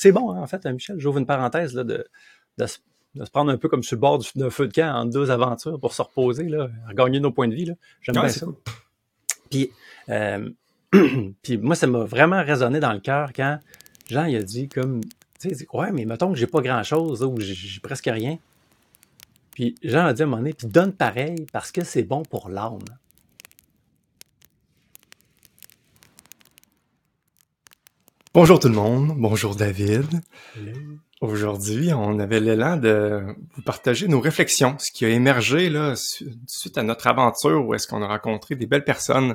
c'est bon, hein, en fait, Michel, j'ouvre une parenthèse là, de, de, se, de, se, prendre un peu comme sur le bord d'un feu de camp en deux aventures pour se reposer, là, gagner nos points de vie. J'aime bien ça. Cool. Puis, euh, puis moi, ça m'a vraiment résonné dans le cœur quand Jean il a dit comme, tu sais, ouais, mais mettons que j'ai pas grand-chose, ou j'ai presque rien. Puis Jean a dit à un moment donné, puis donne pareil parce que c'est bon pour l'âme. Bonjour tout le monde, bonjour David. Aujourd'hui, on avait l'élan de vous partager nos réflexions, ce qui a émergé là suite à notre aventure où est-ce qu'on a rencontré des belles personnes.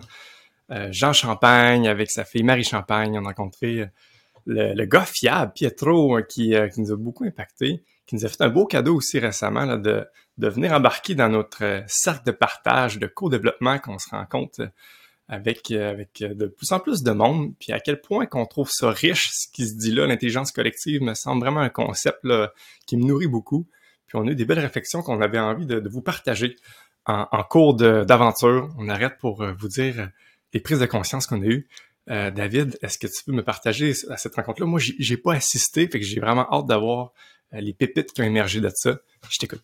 Euh, Jean Champagne avec sa fille Marie Champagne, on a rencontré euh, le, gars fiable Pietro euh, qui, qui, nous a beaucoup impacté, qui nous a fait un beau cadeau aussi récemment là, de, de venir embarquer dans notre cercle de partage, de co-développement qu'on se rend compte avec, euh, avec euh, de plus en plus de monde, puis à quel point qu'on trouve ça riche, ce qui se dit là, l'intelligence collective me semble vraiment un concept là, qui me nourrit beaucoup. Puis on a eu des belles réflexions qu'on avait envie de, vous partager en, en cours d'aventure. On arrête pour euh, vous dire les prises de conscience qu'on a eues. Euh, David, est-ce que tu peux me partager à cette rencontre-là? Moi, j'ai pas assisté, fait que j'ai vraiment hâte d'avoir les pépites qui ont émergé de ça. Je t'écoute.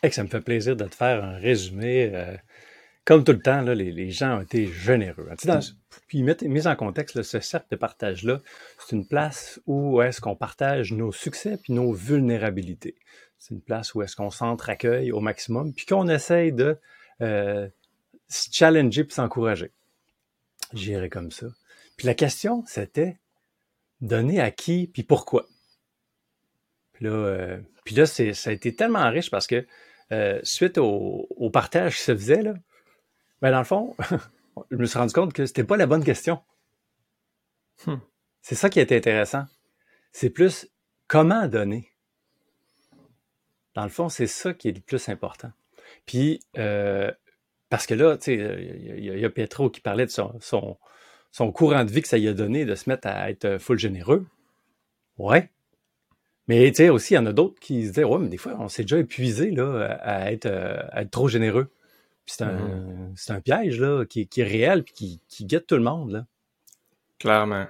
que ça me fait plaisir de te faire un résumé comme tout le temps, là, les, gens ont été généreux. Dans, puis mise en contexte, là, ce cercle de partage-là, c'est une place où est-ce qu'on partage nos succès puis nos vulnérabilités. C'est une place où est-ce qu'on s'entre-accueille au maximum puis qu'on essaye de euh, se challenger puis s'encourager. J'irai comme ça. Puis la question, c'était donner à qui puis pourquoi? Puis là, euh, puis là ça a été tellement riche parce que euh, suite au, au, partage qui se faisait, là, mais ben, dans le fond, je me suis rendu compte que c'était pas la bonne question. Hmm. C'est ça qui était intéressant. C'est plus comment donner. Dans le fond, c'est ça qui est le plus important. Puis, euh, parce que là, tu sais, il y, a Pietro qui parlait de son, son, courant de vie que ça lui a donné de se mettre à être full généreux. Ouais. Mais tu sais, aussi, il y en a d'autres qui se disaient, ouais, mais des fois, on s'est déjà épuisé là, à, être, à être trop généreux c'est un, mm-hmm. un, piège là, qui, qui est réel et qui, qui, guette tout le monde. Là. Clairement.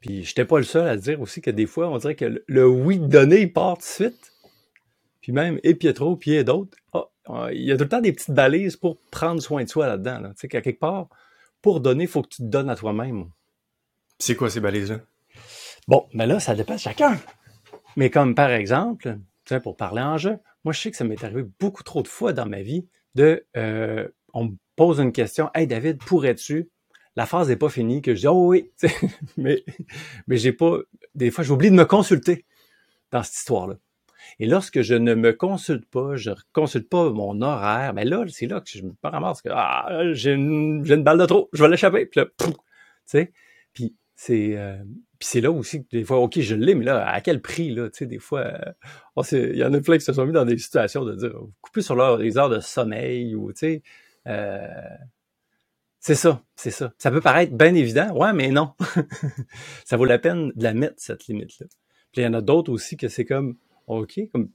Puis j'étais pas le seul à dire aussi que des fois, on dirait que le, oui donné, il part de suite. Puis même, et Pietro, puis et d'autres, ah, ah, il y a tout le temps des petites balises pour prendre soin de soi là-dedans. Là. Tu sais, qu'à quelque part, pour donner, il faut que tu te donnes à toi-même. C'est quoi ces balises-là? Bon, mais là, ça dépend de chacun. Mais comme par exemple, tu sais, pour parler en jeu, moi, je sais que ça m'est arrivé beaucoup trop de fois dans ma vie de euh, on me pose une question, Hey David, pourrais-tu? La phrase n'est pas finie, que je dis Oh oui, mais, mais j'ai pas. Des fois, j'oublie de me consulter dans cette histoire-là. Et lorsque je ne me consulte pas, je ne consulte pas mon horaire, mais là, c'est là que je me ramasse que ah, j'ai une, une, balle de trop, je vais l'échapper. Puis là, tu sais, puis c'est euh, puis c'est là aussi que des fois, OK, je l'ai, mais là, à quel prix, là, tu sais, des fois, euh, il y en a plein qui se sont mis dans des situations de dire, couper sur leur, les heures de sommeil ou, tu sais, euh, c'est ça, c'est ça. Ça peut paraître bien évident, ouais, mais non. ça vaut la peine de la mettre, cette limite-là. Puis il y en a d'autres aussi que c'est comme, OK, comme,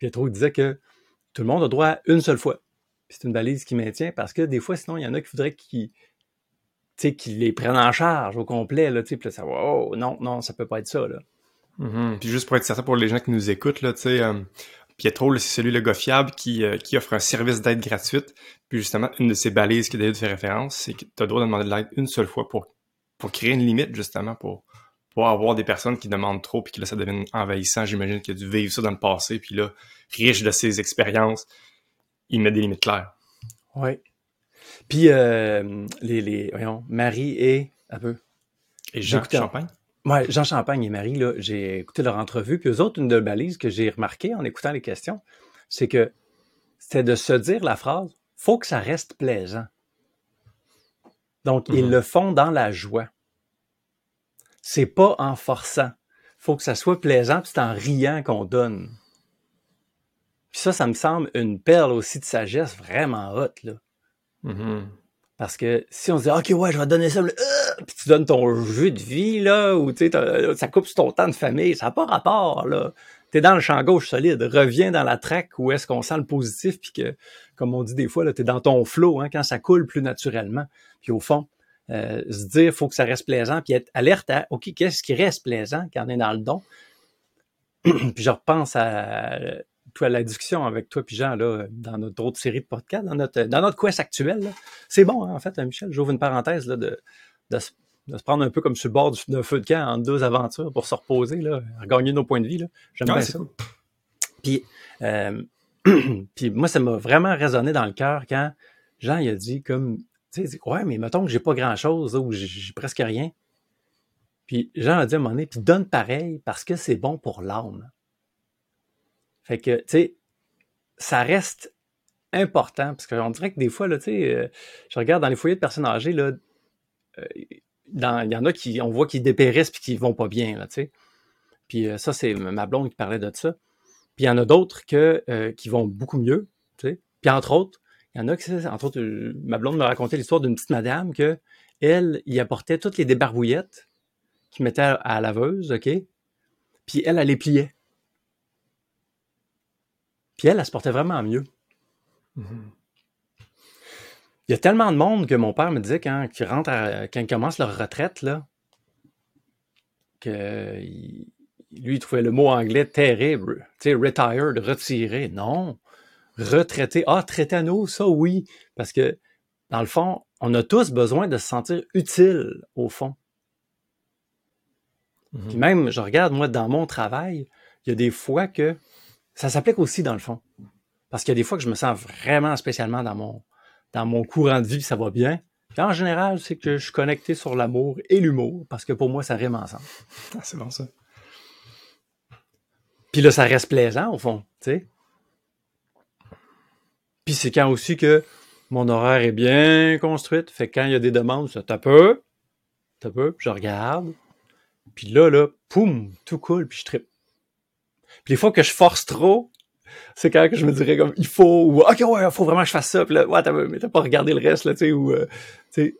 Pietro disait que tout le monde a droit à une seule fois. Puis c'est une balise qui maintient parce que des fois, sinon, il y en a qui voudraient qu'ils qu'ils les prennent en charge au complet, là, tu sais, puis là, ça va, oh, non, non, ça peut pas être ça, là. Mm-hmm. Puis juste pour être certain pour les gens qui nous écoutent, là, tu sais, euh, Pietro, c'est celui, le gars fiable, qui, euh, qui offre un service d'aide gratuite. Puis justement, une de ces balises que David fait référence, c'est que tu as le droit de demander de l'aide une seule fois pour, pour créer une limite, justement, pour, pour avoir des personnes qui demandent trop, puis que là, ça devient envahissant. J'imagine qu'il a dû vivre ça dans le passé, puis là, riche de ses expériences, il met des limites claires. Oui, puis, euh, les, les, voyons, Marie et, un peu. Et Jean Champagne? Ouais, Jean Champagne et Marie, là, j'ai écouté leur entrevue. Puis eux autres, une de balises que j'ai remarqué en écoutant les questions, c'est que c'était de se dire la phrase, faut que ça reste plaisant. Donc, ils mhm. le font dans la joie. C'est pas en forçant. Faut que ça soit plaisant, puis c'est en riant qu'on donne. Puis ça, ça me semble une perle aussi de sagesse vraiment haute, là. Parce que si on se dit, OK, ouais, je vais donner ça, euh, puis tu donnes ton jeu de vie, là, ou tu sais, ça coupe sur ton temps de famille, ça n'a pas rapport, là. T'es dans le champ gauche solide, reviens dans la traque où est-ce qu'on sent le positif, puis que, comme on dit des fois, là, t'es dans ton flow, hein, quand ça coule plus naturellement. Puis au fond, euh, se dire faut que ça reste plaisant, puis être alerte à OK, qu'est-ce qui reste plaisant quand on est dans le don. puis je repense à, toi, la discussion avec toi puis Jean là, dans notre autre série de podcasts, dans notre, dans notre quest actuel. C'est bon, hein, en fait, Michel, j'ouvre une parenthèse là, de, de, se prendre un peu comme sur le bord d'un feu de camp en deux aventures pour se reposer, là, regagner nos points de vie. J'aime bien ça. Puis, euh, puis moi, ça m'a vraiment résonné dans le cœur quand Jean il a dit comme tu sais, ouais, mais mettons que j'ai pas grand-chose ou j'ai presque rien. Puis Jean a dit à un moment donné, puis donne pareil parce que c'est bon pour l'âme. Fait que, tu sais, ça reste important parce qu'on dirait que des fois, là, tu sais, euh, je regarde dans les foyers de personnes âgées, là, euh, il y en a qui, on voit qu'ils dépérissent puis qui vont pas bien, là, tu sais. Puis euh, ça, c'est ma blonde qui parlait de ça. Puis il y en a d'autres que, qui vont beaucoup mieux, tu sais. Puis entre autres, il y en a qui, entre autres, ma blonde me racontait l'histoire d'une petite madame que elle, y apportait toutes les débarbouillettes qu'il mettait à, la laveuse, OK? Puis elle, elle les pliait. Puis elle, elle se portait vraiment mieux. Mm-hmm. Il y a tellement de monde que mon père me disait quand, ils rentrent quand ils commencent leur retraite, là, que lui, il trouvait le mot anglais terrible. Tu sais, retired, retiré. Non retraiter. Ah, traiter à nous, ça oui. Parce que, dans le fond, on a tous besoin de se sentir utile, au fond. Mhm. Puis même, je regarde, moi, dans mon travail, il y a des fois que ça s'applique aussi, dans le fond. Parce qu'il y a des fois que je me sens vraiment spécialement dans mon, dans mon courant de vie, ça va bien. Puis en général, c'est que je suis connecté sur l'amour et l'humour, parce que pour moi, ça rime ensemble. Ah, c'est bon, ça. Puis là, ça reste plaisant, au fond, tu sais. Puis c'est quand aussi que mon horaire est bien construite. Fait que quand il y a des demandes, ça tape peu, tape peu, je regarde. Puis là, là, poum, tout cool, puis je tripe. Puis les fois que je force trop, c'est quand que je me dirais comme il faut ou ok ouais il faut vraiment que je fasse ça puis là ouais t'as mais t'as pas regardé le reste là tu sais ou euh, tu sais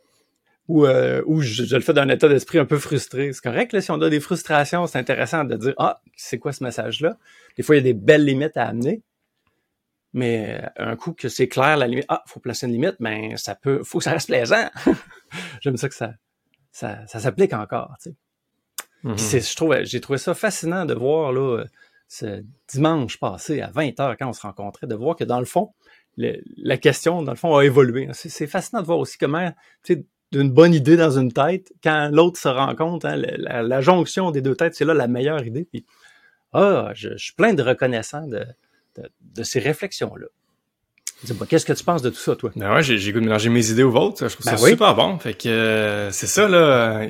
ou, euh, ou je, je, le fais d'un état d'esprit un peu frustré c'est correct là si on a des frustrations c'est intéressant de dire ah c'est quoi ce message là des fois il y a des belles limites à amener mais euh, un coup que c'est clair, la limite, ah, faut placer une limite, mais ça peut, faut que ça reste plaisant. J'aime ça que ça, ça, ça s'applique encore, tu sais. Mm-hmm. je trouve, j'ai trouvé ça fascinant de voir, là, ce dimanche passé à 20h quand on se rencontrait, de voir que dans le fond, la question, dans le fond, a évolué. C'est, fascinant de voir aussi comment, tu sais, d'une bonne idée dans une tête, quand l'autre se rencontre, hein, la, jonction des deux têtes, c'est là la meilleure idée. Puis, ah, je, je suis plein de reconnaissants de, de, ces réflexions-là. Qu'est-ce que tu penses de tout ça, toi? Ben ouais, j'ai goût de mélanger mes idées aux vôtres. Je trouve ben ça super bon. Fait que euh, c'est ça, là.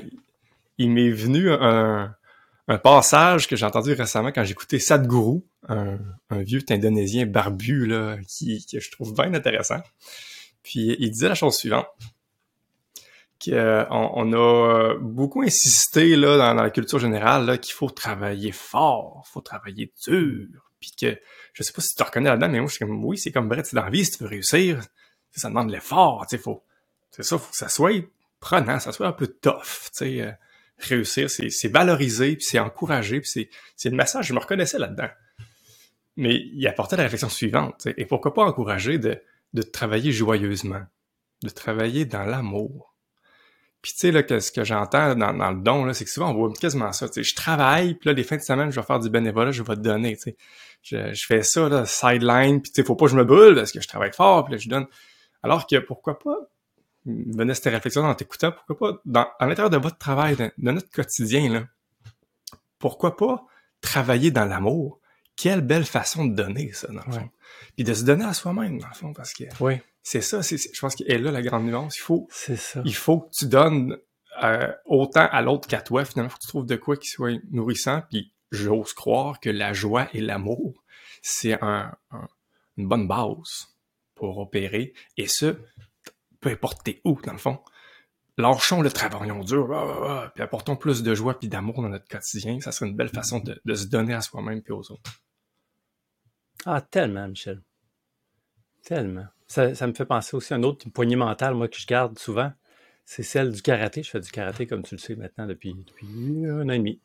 Il m'est venu un, passage que j'ai entendu récemment quand j'écoutais Sadhguru, un, un vieux indonésien barbu, là, qui, que je trouve bien intéressant. Puis il disait la chose suivante. Qu'on on a beaucoup insisté là, dans, la culture générale qu'il faut travailler fort, faut travailler dur, puis que je sais pas si tu reconnais là-dedans, mais moi, je suis comme, oui, c'est comme vrai, dans la vie, si tu veux réussir, ça demande l'effort, tu sais, faut, c'est ça, faut que ça soit prenant, ça soit un peu tough, tu sais, euh, réussir, c'est, valoriser, puis c'est encourager, puis c'est, le message, je me reconnaissais là-dedans. Mais il apportait la réflexion suivante, et pourquoi pas encourager de, de travailler joyeusement, de travailler dans l'amour, puis tu sais, là, que, ce que j'entends dans, dans, le don, c'est que souvent, on voit quasiment ça. Tu sais, je travaille, puis là, les fins de semaine, je vais faire du bénévolat, je vais te donner, tu sais. Je, je fais ça, là, sideline, puis tu sais, faut pas que je me brûle parce que je travaille fort, puis là, je donne. Alors que, pourquoi pas, venait cette réflexion en t'écoutant, pourquoi pas, dans, à l'intérieur de votre travail, de, notre quotidien, là, pourquoi pas travailler dans l'amour? Quelle belle façon de donner, ça, dans le fond. Puis de se donner à soi-même, dans le fond, parce que... Oui c'est ça, c'est, je pense qu'elle est là la grande nuance. Il faut, ça. il faut que tu donnes euh, autant à l'autre qu'à toi. Finalement, faut que tu trouves de quoi qui soit nourrissant. Puis j'ose croire que la joie et l'amour, c'est un, une bonne base pour opérer. Et ce, peu importe t'es où, dans le fond. Lâchons le travaillons dur, puis apportons plus de joie puis d'amour dans notre quotidien. Ça serait une belle façon de, de se donner à soi-même puis aux autres. Ah, tellement, Michel. Tellement. Ça, me fait penser aussi à une autre poignée mentale, moi, que je garde souvent. C'est celle du karaté. Je fais du karaté, comme tu le sais maintenant, depuis, depuis un an et demi.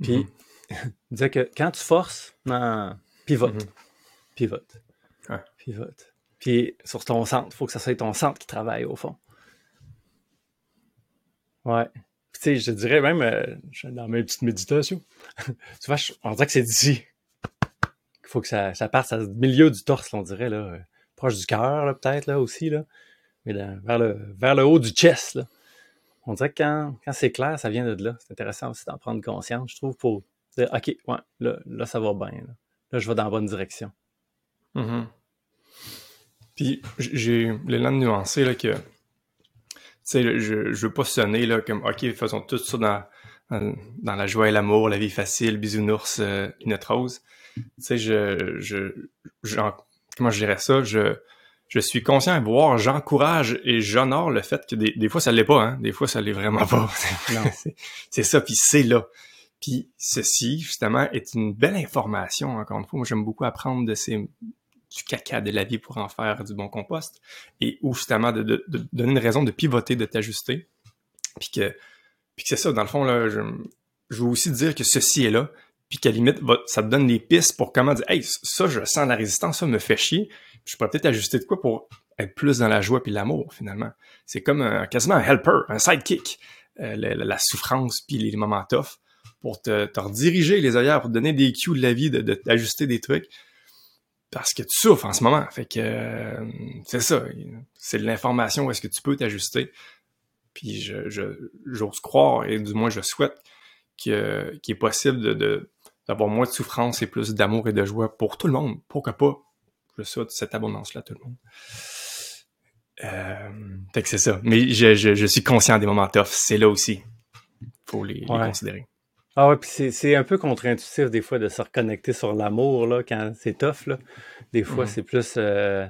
Puis, disait que quand tu forces, non, pivote. Mhm. Pivote. Pivote. Puis, sur ton centre, il faut que ça soit ton centre qui travaille, au fond. Ouais. tu sais, je dirais même, euh, dans mes petites méditations, tu vois, on dirait que c'est d'ici. Il faut que ça, ça parte au milieu du torse, on dirait, là, proche du cœur, peut-être, là, aussi, là. Mais vers, le, vers le haut du chest, là. On dirait que quand, quand c'est clair, ça vient de là. C'est intéressant aussi d'en prendre conscience, je trouve, pour dire, OK, ouais, là, là ça va bien. Là. là je vais dans la bonne direction. Mm-hmm. Puis j'ai l'élan de nuancer là, que sais, je, je veux pas sonner là, comme OK, faisons tout ça dans, dans, la joie et l'amour, la vie facile, bisounours, euh, notre rose. Tu sais, je, je, comment je dirais ça? Je, je suis conscient de voir, j'encourage et j'honore le fait que des, des fois ça l'est pas, hein. Des fois ça l'est vraiment pas. c'est ça, puis c'est là. Puis ceci, justement, est une belle information, encore une fois. Moi, j'aime beaucoup apprendre de ces du caca de la vie pour en faire du bon compost, et ou justement de, donner une raison de pivoter, de t'ajuster. Puis que, puis c'est ça, dans le fond, là, je, veux aussi dire que ceci est là, puis qu'à limite, ça te donne des pistes pour comment dire Hey, ça, je sens la résistance, ça me fait chier. Je pourrais peut-être ajuster de quoi pour être plus dans la joie puis l'amour, finalement. C'est comme quasiment un helper, un sidekick. Euh, la, souffrance puis les moments tough pour te, rediriger les œillères, pour te donner des cues de la vie, de, d'ajuster des trucs parce que tu souffres en ce moment. Fait que euh, c'est ça. C'est de l'information où est-ce que tu peux t'ajuster. Puis je, j'ose croire, et du moins je souhaite qu'il est possible de, d'avoir moins de souffrance et plus d'amour et de joie pour tout le monde. Pourquoi pas? Je souhaite cette abondance-là à tout le monde. Euh, fait que c'est ça. Mais je, je, suis conscient des moments tough. C'est là aussi. Faut les, les considérer. Ah ouais, puis c'est un peu contre-intuitif des fois de se reconnecter sur l'amour là quand c'est tough là. Des fois, c'est plus euh,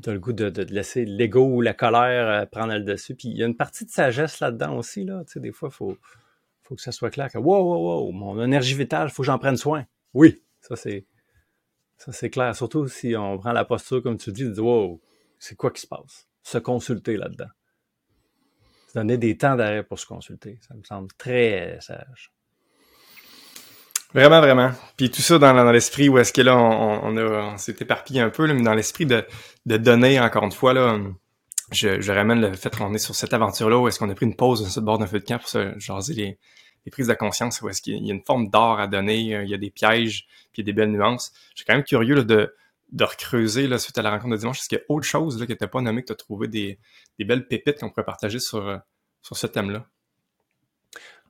t'as le goût de, de laisser l'ego ou la colère euh, prendre le dessus. Puis il y a une partie de sagesse là-dedans aussi là. Tu sais, des fois, faut faut que ça soit clair que wow wow wow, mon énergie vitale, faut que j'en prenne soin. Oui, ça c'est ça c'est clair. Surtout si on prend la posture comme tu dis, de dire wow, c'est quoi qui se passe? Se consulter là-dedans. Donner des temps d'arrêt pour se consulter. Ça me semble très sage. Vraiment, vraiment. Puis tout ça dans, dans l'esprit où est-ce que là, on, on, s'est éparpillé un peu, là, mais dans l'esprit de, de donner, encore une fois, là, je, je ramène le fait qu'on est sur cette aventure-là où est-ce qu'on a pris une pause sur ce bord d'un feu de camp pour se jaser les, les prises de conscience, où est-ce qu'il y a une forme d'art à donner, il y a des pièges, puis il y a des belles nuances. Je suis quand même curieux là, de, de recreuser là, suite à la rencontre de dimanche. Est-ce qu'il y a autre chose là, que tu pas nommé, que tu as trouvé des, des belles pépites qu'on pourrait partager sur, sur ce thème-là?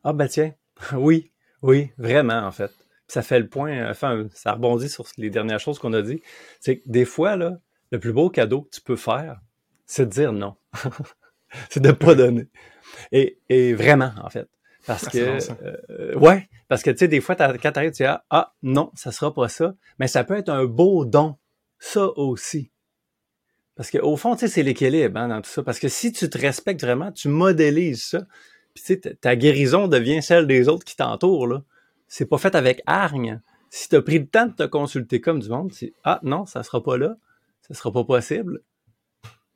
Ah ben tiens, oui, oui, vraiment, en fait. ça fait le point, enfin, ça rebondit sur les dernières choses qu'on a dit. C'est que des fois, là, le plus beau cadeau que tu peux faire, c'est de dire non. c'est de pas donner. Et, et vraiment, en fait. Parce ah, que, euh, ouais, parce que, tu sais, des fois, quand t'arrives, tu dis, ah, ah, non, ça sera pas ça. Mais ça peut être un beau don. Ça aussi. Parce qu'au fond, tu sais, c'est l'équilibre hein, dans tout ça. Parce que si tu te respectes vraiment, tu modélises ça. Puis tu sais, ta guérison devient celle des autres qui t'entourent. Là. C'est pas fait avec hargne. Si tu as pris le temps de te consulter comme du monde, c'est Ah non, ça sera pas là, ça sera pas possible.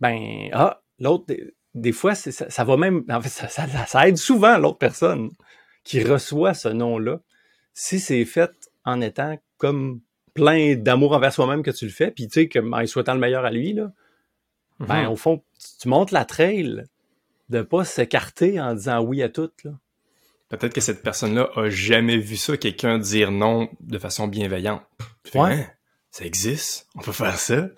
Ben ah, l'autre, des, fois, ça, ça, va même. En fait, ça, ça, aide souvent l'autre personne qui reçoit ce nom-là. Si c'est fait en étant comme plein d'amour envers soi-même que tu le fais, puis tu sais, que, en souhaitant le meilleur à lui, là, ben, mm-hmm. au fond, tu montes la trail de pas s'écarter en disant oui à tout. Peut-être que cette personne-là a jamais vu ça, quelqu'un dire non de façon bienveillante. ouais. Hein, ça existe, on peut faire ça?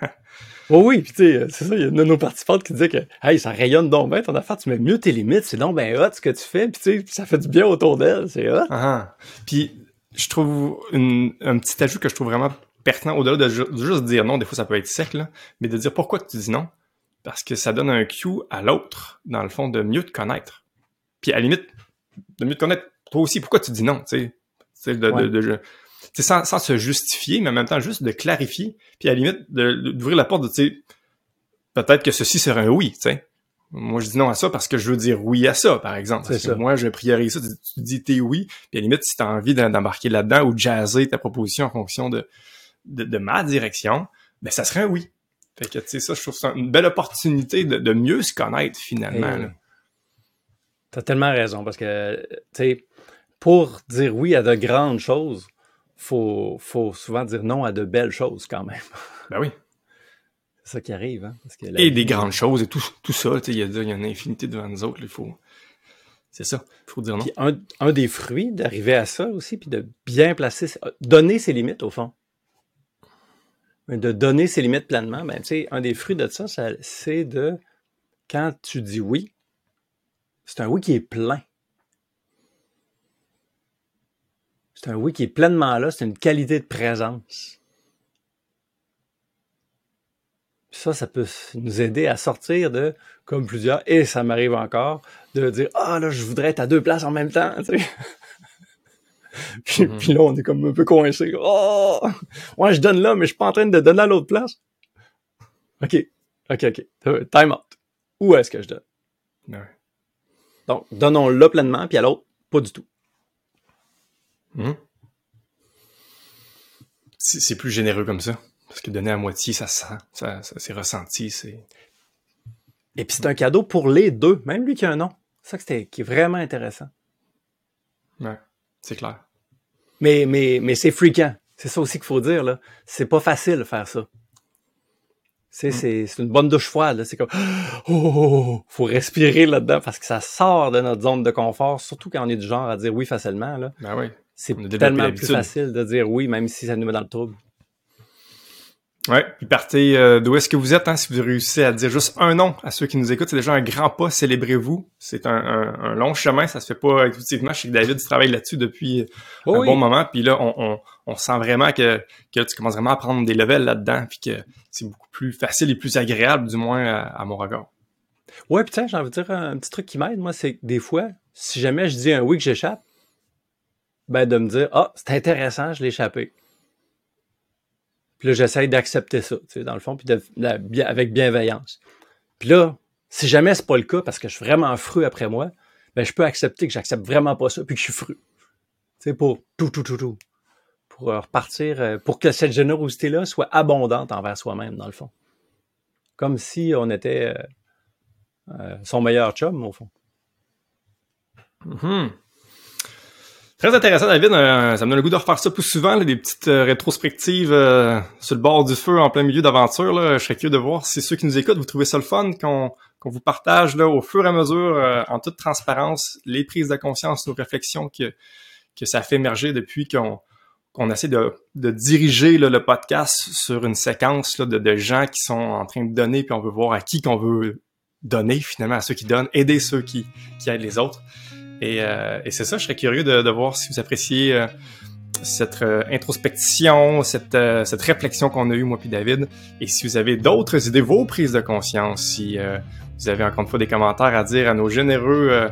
oh oui, puis tu sais, c'est ça, il y a une de nos participantes qui disait que Hey, ça rayonne donc bien ton affaire, tu mets mieux tes limites, c'est donc bien hot ce que tu fais, puis tu sais, ça fait du bien autour d'elle, c'est hot. Ah, puis je trouve un petit ajout que je trouve vraiment pertinent, au-delà de, juste dire non, des fois ça peut être sec, là, mais de dire pourquoi tu dis non parce que ça donne un cue à l'autre, dans le fond, de mieux te connaître. Puis à la limite, de mieux te connaître toi aussi, pourquoi tu dis non, tu sais, de, de, de, sans, sans, se justifier, mais en même temps juste de clarifier, puis à la limite d'ouvrir la porte de, tu sais, peut-être que ceci serait un oui, tu sais. Moi, je dis non à ça parce que je veux dire oui à ça, par exemple. Parce que moi, je priorise ça. Tu, dis t'es oui, puis à la limite, si t'as envie d'embarquer là-dedans ou de jazzer ta proposition en fonction de, de, de ma direction, ben ça serait un oui. Fait que, tu sais, ça, je trouve ça une belle opportunité de, mieux se connaître, finalement. T'as tellement raison, parce que, tu sais, pour dire oui à de grandes choses, faut, faut souvent dire non à de belles choses, quand même. Ben oui. C'est ça qui arrive, hein. et des grandes choses et tout, tout ça, tu sais, il y, a, y a une infinité devant nous autres, il faut, C'est ça, il faut dire non. Puis un, un des fruits d'arriver à ça aussi, puis de bien placer, donner ses limites au fond. De donner ses limites pleinement, ben, un des fruits de ça, c'est de, quand tu dis oui, c'est un oui qui est plein. C'est un oui qui est pleinement là, c'est une qualité de présence. Ça, ça peut nous aider à sortir de, comme plusieurs, et ça m'arrive encore, de dire Ah là, je voudrais être à deux places en même temps. Sais. puis, puis là, on est comme un peu coincé. Oh! Ouais, je donne là, mais je suis pas en train de donner à l'autre place. OK. OK, OK. Time out. Où est-ce que je donne? Ouais. Donc, donnons-le pleinement, puis à l'autre, pas du tout. Mhm. C'est c'est plus généreux comme ça. Parce que donner à moitié, ça se sent, ça, ça c'est ressenti, c'est. Et puis c'est un cadeau pour les deux, même lui qui a un nom. C'est ça que c'était- qui est vraiment intéressant. Ouais, c'est clair. Mais, mais, mais c'est fréquent. C'est ça aussi qu'il faut dire, là. C'est pas facile de faire ça. C'est, c'est, c'est une bonne douche froide, là. C'est comme, oh, oh, oh, faut respirer là-dedans parce que ça sort de notre zone de confort, surtout quand on est du genre à dire oui facilement, là. Ben oui. C'est tellement plus facile de dire oui, même si ça nous met dans le trouble. Ouais, puis partez euh, d'où est-ce que vous êtes, hein, si vous réussissez à dire juste un nom à ceux qui nous écoutent, c'est déjà un grand pas, célébrez-vous. C'est un, un- un long chemin, ça se fait pas intuitivement. Je sais que David tu travailles là-dessus depuis un oui. bon moment, puis là, on, on, on sent vraiment que, que tu commences vraiment à prendre des levels là-dedans, puis que c'est beaucoup plus facile et plus agréable, du moins à, à mon regard. Ouais, puis tiens, j'ai envie de dire un petit truc qui m'aide, moi, c'est que des fois, si jamais je dis un oui que j'échappe, ben de me dire Ah, c'est intéressant, je l'ai échappé. Puis là, j'essaye d'accepter ça, tu sais, dans le fond, puis de, avec bienveillance. Puis là, si jamais c'est pas le cas, parce que je suis vraiment fru après moi, ben je peux accepter que j'accepte vraiment pas ça, puis que je suis fru. Tu sais, pour tout, tout, tout, tout. Pour euh, repartir, euh, pour que cette générosité-là soit abondante envers soi-même, dans le fond. Comme si on était euh, son meilleur chum, au fond. Mhm. Très intéressant, David. Euh, ça me donne le goût de refaire ça plus souvent, des petites euh, rétrospectives euh, sur le bord du feu en plein milieu d'aventure. Je serais curieux de voir si ceux qui nous écoutent, vous trouvez ça le fun qu'on vous partage là, au fur et à mesure, en toute transparence, les prises de conscience, nos réflexions que, que ça fait émerger depuis qu'on essaie de, de diriger le podcast sur une séquence de, de gens qui sont en train de donner, puis on veut voir à qui qu'on veut donner finalement, à ceux qui donnent, aider ceux qui, qui aident les autres. Et, euh, et c'est ça, je serais curieux de, de voir si vous appréciez euh, cette euh, introspection, cette, euh, cette réflexion qu'on a eue, moi puis David. Et si vous avez d'autres idées, vos prises de conscience, si euh, vous avez encore une fois des commentaires à dire à nos généreux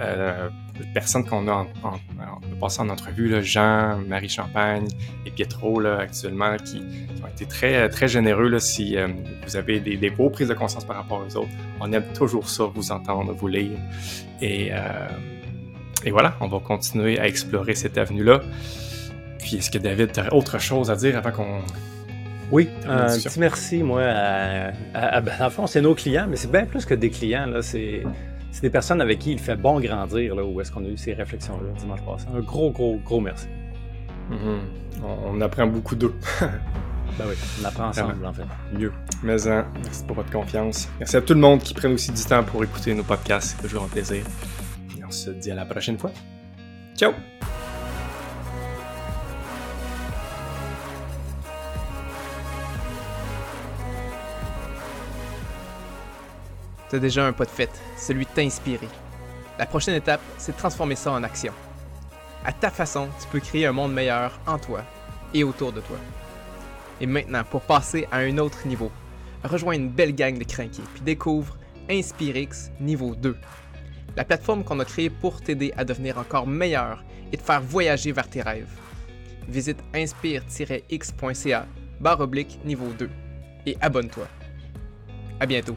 euh, personnes qu'on a en, en, en, passé en entrevue, là, Jean, Marie Champagne et Pietro là, actuellement, qui, qui ont été très, très généreux. Là, si euh, vous avez des, des beaux prises de conscience par rapport aux autres, on aime toujours ça, vous entendre, vous lire. Et, euh, et voilà, on va continuer à explorer cette avenue-là. Puis, est-ce que David, tu autre chose à dire avant qu'on. Oui, un petit merci, moi, à, à- à- ben, dans le fond, c'est nos clients, mais c'est bien plus que des clients, là. C'est, c'est des personnes avec qui il fait bon grandir, là, où est-ce qu'on a eu ces réflexions-là dimanche passé. Un gros, gros, gros merci. Mhm. on, on apprend beaucoup d'eux. Ben oui, on apprend ensemble, en fait. Mieux. Mais hein, merci pour votre confiance. Merci à tout le monde qui prenne aussi du temps pour écouter nos podcasts. C'est toujours un plaisir. On se dit à la prochaine fois. Ciao! T'as déjà un pas de fait, celui de t'inspirer. La prochaine étape, c'est de transformer ça en action. À ta façon, tu peux créer un monde meilleur en toi et autour de toi. Et maintenant, pour passer à un autre niveau, rejoins une belle gang de crinqués puis découvre InspireX niveau 2. La plateforme qu'on a créée pour t'aider à devenir encore meilleur et te faire voyager vers tes rêves. Visite inspire-x.ca barre oblique niveau 2 et abonne-toi. À bientôt.